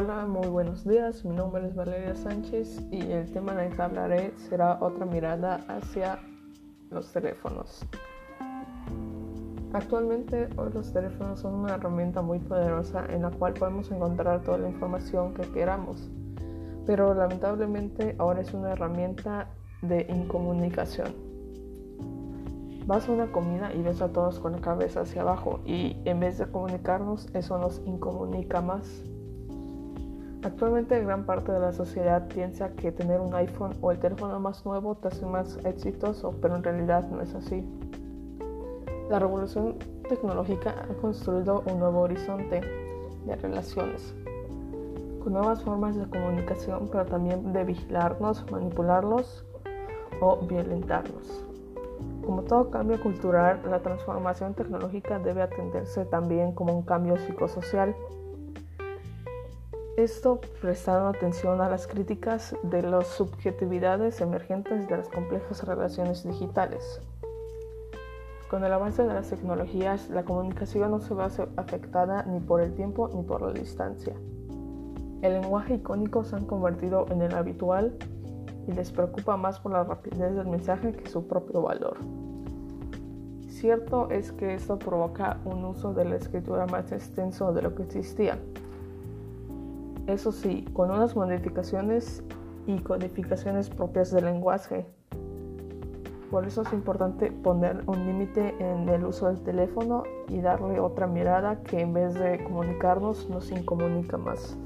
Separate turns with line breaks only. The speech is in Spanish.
Hola, muy buenos días. Mi nombre es Valeria Sánchez y el tema del que hablaré será otra mirada hacia los teléfonos. Actualmente hoy los teléfonos son una herramienta muy poderosa en la cual podemos encontrar toda la información que queramos, pero lamentablemente ahora es una herramienta de incomunicación. Vas a una comida y ves a todos con la cabeza hacia abajo y en vez de comunicarnos eso nos incomunica más. Actualmente gran parte de la sociedad piensa que tener un iPhone o el teléfono más nuevo te hace más exitoso, pero en realidad no es así. La revolución tecnológica ha construido un nuevo horizonte de relaciones, con nuevas formas de comunicación, pero también de vigilarnos, manipularlos o violentarnos. Como todo cambio cultural, la transformación tecnológica debe atenderse también como un cambio psicosocial esto prestando atención a las críticas de las subjetividades emergentes de las complejas relaciones digitales. Con el avance de las tecnologías, la comunicación no se va a ser afectada ni por el tiempo ni por la distancia. El lenguaje icónico se han convertido en el habitual y les preocupa más por la rapidez del mensaje que su propio valor. Cierto es que esto provoca un uso de la escritura más extenso de lo que existía, eso sí, con unas modificaciones y codificaciones propias del lenguaje. Por eso es importante poner un límite en el uso del teléfono y darle otra mirada que en vez de comunicarnos nos incomunica más.